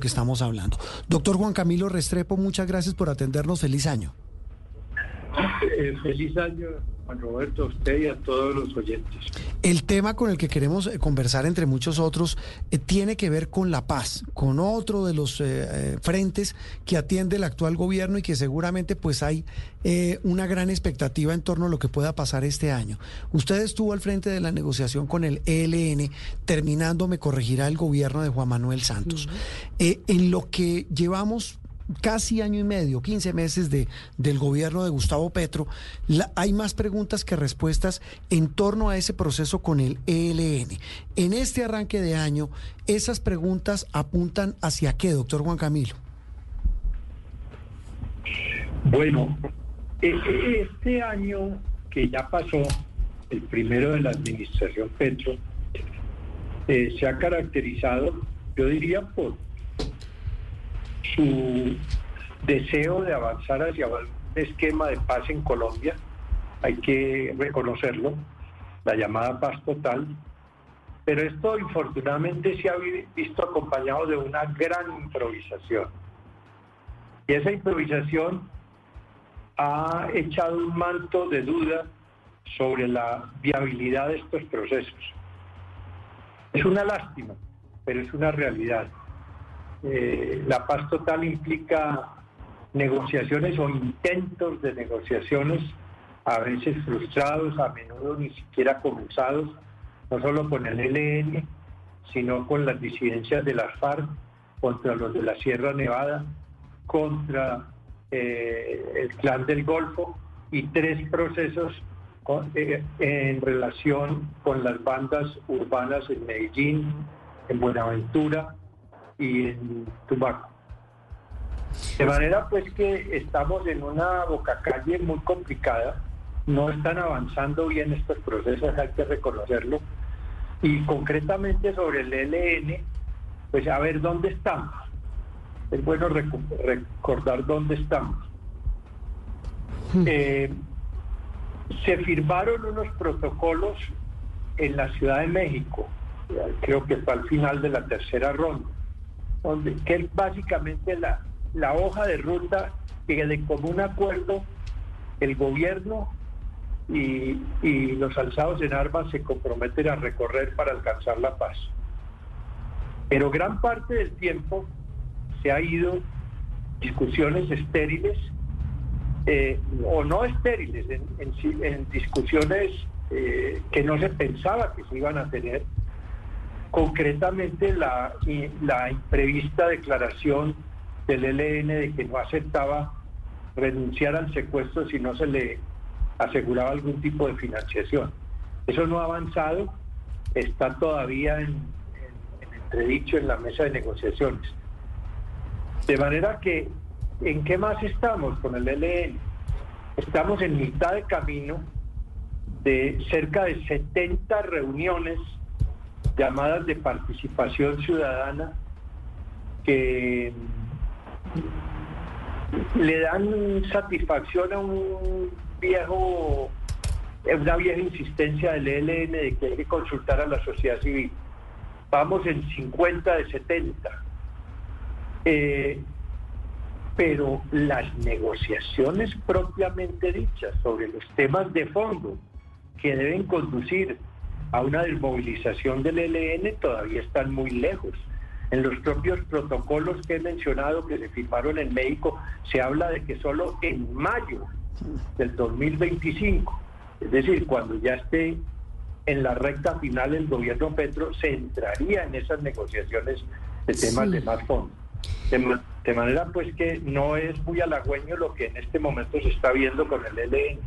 que estamos hablando. Doctor Juan Camilo Restrepo, muchas gracias por atendernos. Feliz año. Eh, feliz año, Juan Roberto, a usted y a todos los oyentes. El tema con el que queremos eh, conversar, entre muchos otros, eh, tiene que ver con la paz, con otro de los frentes que atiende el actual gobierno y que seguramente pues hay una gran expectativa en torno a lo que pueda pasar este año. Usted estuvo al frente de la negociación con el ELN, terminando, me corregirá el gobierno de Juan Manuel Santos. en lo que llevamos casi año y medio, 15 meses de, del gobierno de Gustavo Petro, hay más preguntas que respuestas en torno a ese proceso con el ELN. En este arranque de año, esas preguntas apuntan hacia qué, doctor Juan Camilo. Bueno, e, e, este año que ya pasó, el primero de la administración Petro, eh, se ha caracterizado, yo diría, por su deseo de avanzar hacia un esquema de paz en Colombia, hay que reconocerlo, la llamada paz total, pero esto infortunadamente se ha visto acompañado de una gran improvisación. Y esa improvisación ha echado un manto de duda sobre la viabilidad de estos procesos. Es una lástima, pero es una realidad. Eh, la paz total implica negociaciones o intentos de negociaciones, a veces frustrados, a menudo ni siquiera comenzados, no solo con el ELN, sino con las disidencias de las FARC, contra los de la Sierra Nevada, contra eh, el clan del Golfo y tres procesos eh, en relación con las bandas urbanas en Medellín, en Buenaventura y en Tumaco. De manera pues que estamos en una bocacalle muy complicada, no están avanzando bien estos procesos, hay que reconocerlo. Y concretamente sobre el ELN, pues a ver dónde estamos. Es bueno recordar dónde estamos. Hmm. Eh, se firmaron unos protocolos en la Ciudad de México, creo que fue al final de la tercera ronda donde, que es básicamente la, la hoja de ruta que de común acuerdo el gobierno y, y, los alzados en armas se comprometen a recorrer para alcanzar la paz. Pero gran parte del tiempo se ha ido discusiones estériles eh, o no estériles, en, discusiones eh, que no se pensaba que se iban a tener concretamente la, la imprevista declaración del ELN de que no aceptaba renunciar al secuestro si no se le aseguraba algún tipo de financiación. Eso no ha avanzado, está todavía en, entredicho en la mesa de negociaciones. De manera que, ¿en qué más estamos con el ELN? Estamos en mitad de camino de cerca de 70 reuniones llamadas de participación ciudadana que le dan satisfacción a un viejo, una vieja insistencia del ELN de que hay que consultar a la sociedad civil. Vamos en 50 de 70. Eh, pero las negociaciones propiamente dichas sobre los temas de fondo que deben conducir a una desmovilización del ELN todavía están muy lejos. En los propios protocolos que he mencionado que se firmaron en México, se habla de que solo en mayo del 2025, es decir, cuando ya esté en la recta final el gobierno Petro, se entraría en esas negociaciones de temas de más fondo. De, manera pues que no es muy halagüeño lo que en este momento se está viendo con el ELN.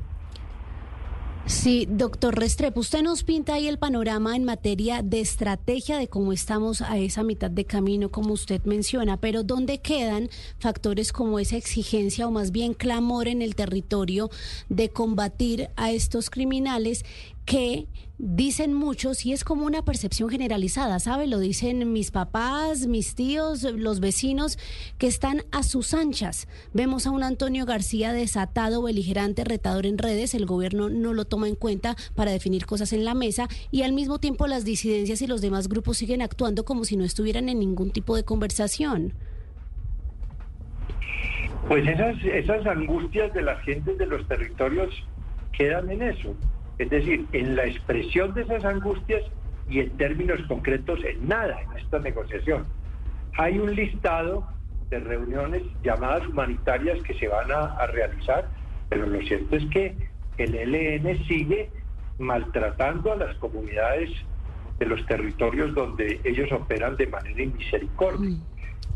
Sí, doctor Restrepo, usted nos pinta ahí el panorama en materia de estrategia de cómo estamos a esa mitad de camino, como usted menciona, pero ¿dónde quedan factores como esa exigencia o más bien clamor en el territorio de combatir a estos criminales que dicen muchos y es como una percepción generalizada, ¿sabe? Lo dicen mis papás, mis tíos, los vecinos que están a sus anchas. Vemos a un Antonio García desatado, beligerante, retador en redes, el gobierno no lo toma en cuenta para definir cosas en la mesa y al mismo tiempo las disidencias y los demás grupos siguen actuando como si no estuvieran en ningún tipo de conversación. Pues esas, esas angustias de las gentes de los territorios quedan en eso. Es decir, en la expresión de esas angustias y en términos concretos en nada en esta negociación. Hay un listado de reuniones llamadas humanitarias que se van a, realizar, pero lo cierto es que el ELN sigue maltratando a las comunidades de los territorios donde ellos operan de manera inmisericordia. Mm.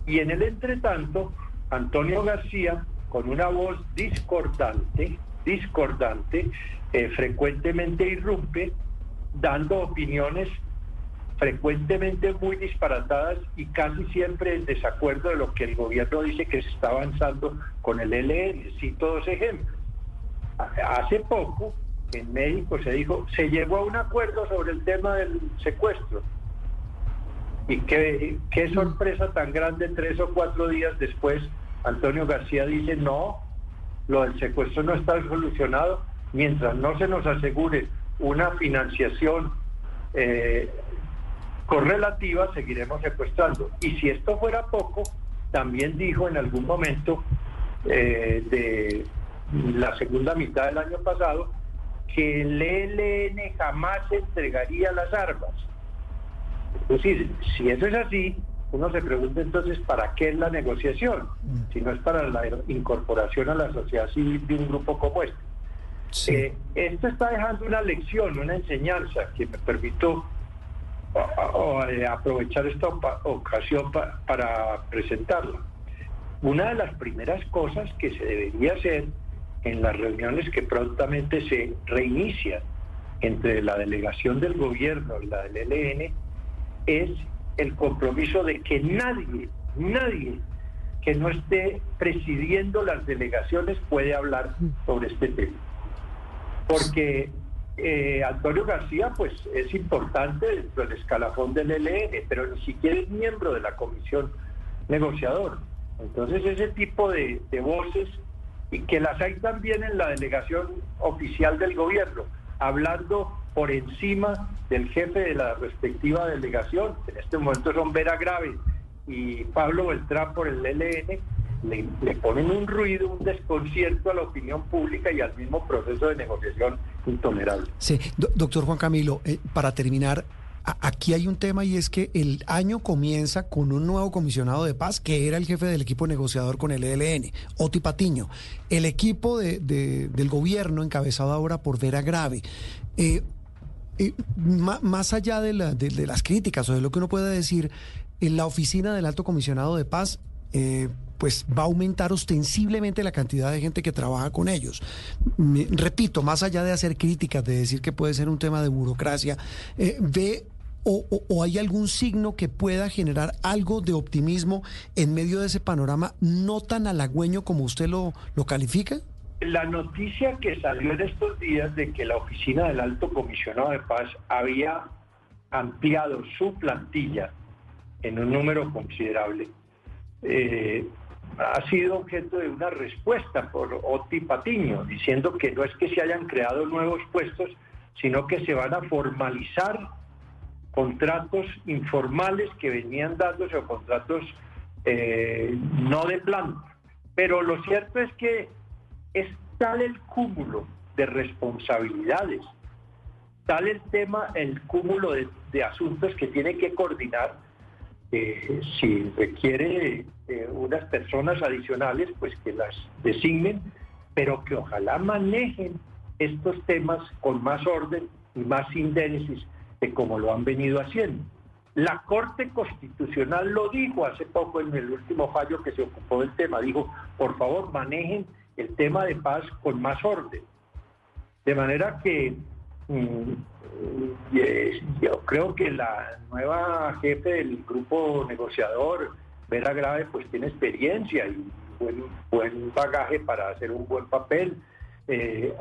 Y en el entretanto, Antonio García, con una voz discordante, discordante, eh, frecuentemente irrumpe, dando opiniones frecuentemente muy disparatadas y casi siempre en desacuerdo de lo que el gobierno dice que se está avanzando con el LN. Cito dos ejemplos. Hace poco en México se dijo, se llegó a un acuerdo sobre el tema del secuestro. Y qué, qué sorpresa tan grande, tres o cuatro días después, Antonio García dice, no, lo del secuestro no está solucionado mientras no se nos asegure una financiación eh, correlativa, seguiremos secuestrando. Y si esto fuera poco, también dijo en algún momento eh, de la segunda mitad del año pasado que el ELN jamás entregaría las armas. Es decir, si eso es así, uno se pregunta entonces para qué es la negociación, mm. si no es para la incorporación a la sociedad civil de un grupo como este. Eh, esto está dejando una lección, una enseñanza que me permito eh, aprovechar esta ocasión para presentarla. Una de las primeras cosas que se debería hacer en las reuniones que prontamente se reinician entre la delegación del gobierno y la del ELN es el compromiso de que nadie, nadie que no esté presidiendo las delegaciones puede hablar sobre este tema porque eh, Antonio García pues es importante dentro del escalafón del ELN, pero ni siquiera es miembro de la comisión negociadora. Entonces ese tipo de, voces, que las hay también en la delegación oficial del gobierno, hablando por encima del jefe de la respectiva delegación, en este momento son Vera Grave y Pablo Beltrán por el ELN, le, ponen un ruido, un desconcierto a la opinión pública y al mismo proceso de negociación intolerable. Sí, doctor Juan Camilo, eh, para terminar, aquí hay un tema y es que el año comienza con un nuevo comisionado de paz que era el jefe del equipo negociador con el ELN, Oti Patiño. El equipo de, del gobierno encabezado ahora por Vera Grave. Eh, eh, más allá de, las críticas o de lo que uno pueda decir, en la oficina del alto comisionado de paz eh, pues va a aumentar ostensiblemente la cantidad de gente que trabaja con ellos. repito, más allá de hacer críticas, de decir que puede ser un tema de burocracia, eh, ve o, hay algún signo que pueda generar algo de optimismo en medio de ese panorama no tan halagüeño como usted lo, lo califica? La noticia que salió en estos días de que la oficina del alto comisionado de paz había ampliado su plantilla en un número considerable eh, ha sido objeto de una respuesta por Oti Patiño, diciendo que no es que se hayan creado nuevos puestos, sino que se van a formalizar contratos informales que venían dándose o contratos eh, no de plano. Pero lo cierto es que es tal el cúmulo de responsabilidades, tal el tema, el cúmulo de asuntos que tiene que coordinar, si requiere eh, unas personas adicionales, pues que las designen, pero que ojalá manejen estos temas con más orden y más síntesis de como lo han venido haciendo. La Corte Constitucional lo dijo hace poco en el último fallo que se ocupó del tema, dijo, por favor, manejen el tema de paz con más orden. De manera que mm, yo creo que la nueva jefe del grupo negociador, Vera Grave, pues tiene experiencia y buen, buen bagaje para hacer un buen papel. Eh,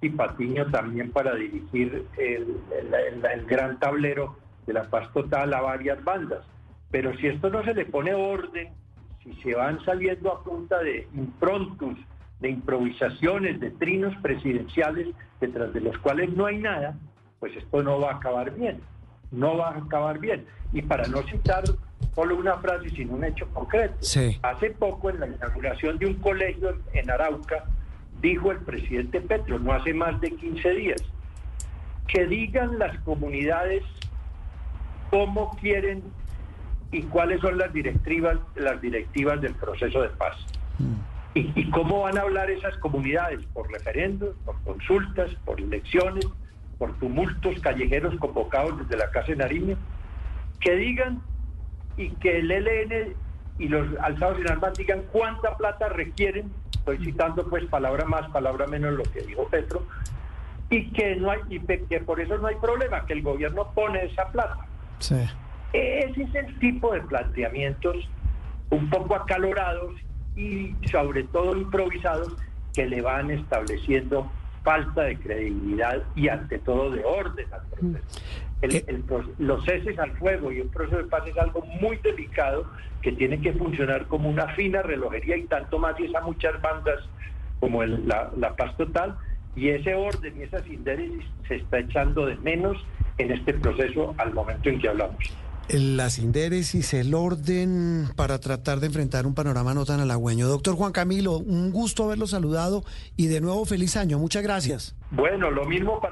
Oti Patiño también para dirigir el, el, gran tablero de la paz total a varias bandas. Pero si esto no se le pone orden, si se van saliendo a punta de improntus, de improvisaciones, de trinos presidenciales, detrás de los cuales no hay nada, pues esto no va a acabar bien, no va a acabar bien. Y para no citar solo una frase sin un hecho concreto. Hace poco, en la inauguración de un colegio en Arauca, dijo el presidente Petro, no hace más de 15 días, que digan las comunidades cómo quieren y cuáles son las directivas, las directivas del proceso de paz. ¿Y, cómo van a hablar esas comunidades? ¿Por referendos, por consultas, por elecciones, por tumultos callejeros convocados desde la Casa de Nariño? Que digan y que el ELN y los alzados en armas digan cuánta plata requieren, estoy citando pues palabra más, palabra menos lo que dijo Petro, y que no hay y que por eso no hay problema, que el gobierno pone esa plata. Ese es el tipo de planteamientos un poco acalorados y sobre todo improvisados que le van estableciendo falta de credibilidad y ante todo de orden al proceso. Eh, los ceses al fuego y un proceso de paz es algo muy delicado que tiene que funcionar como una fina relojería y tanto más y a muchas bandas como la, la paz total y ese orden y esa sindéresis se está echando de menos en este proceso al momento en que hablamos las indéresis, el orden para tratar de enfrentar un panorama no tan halagüeño. Doctor Juan Camilo, un gusto haberlo saludado y de nuevo feliz año. Muchas gracias. Bueno, lo mismo para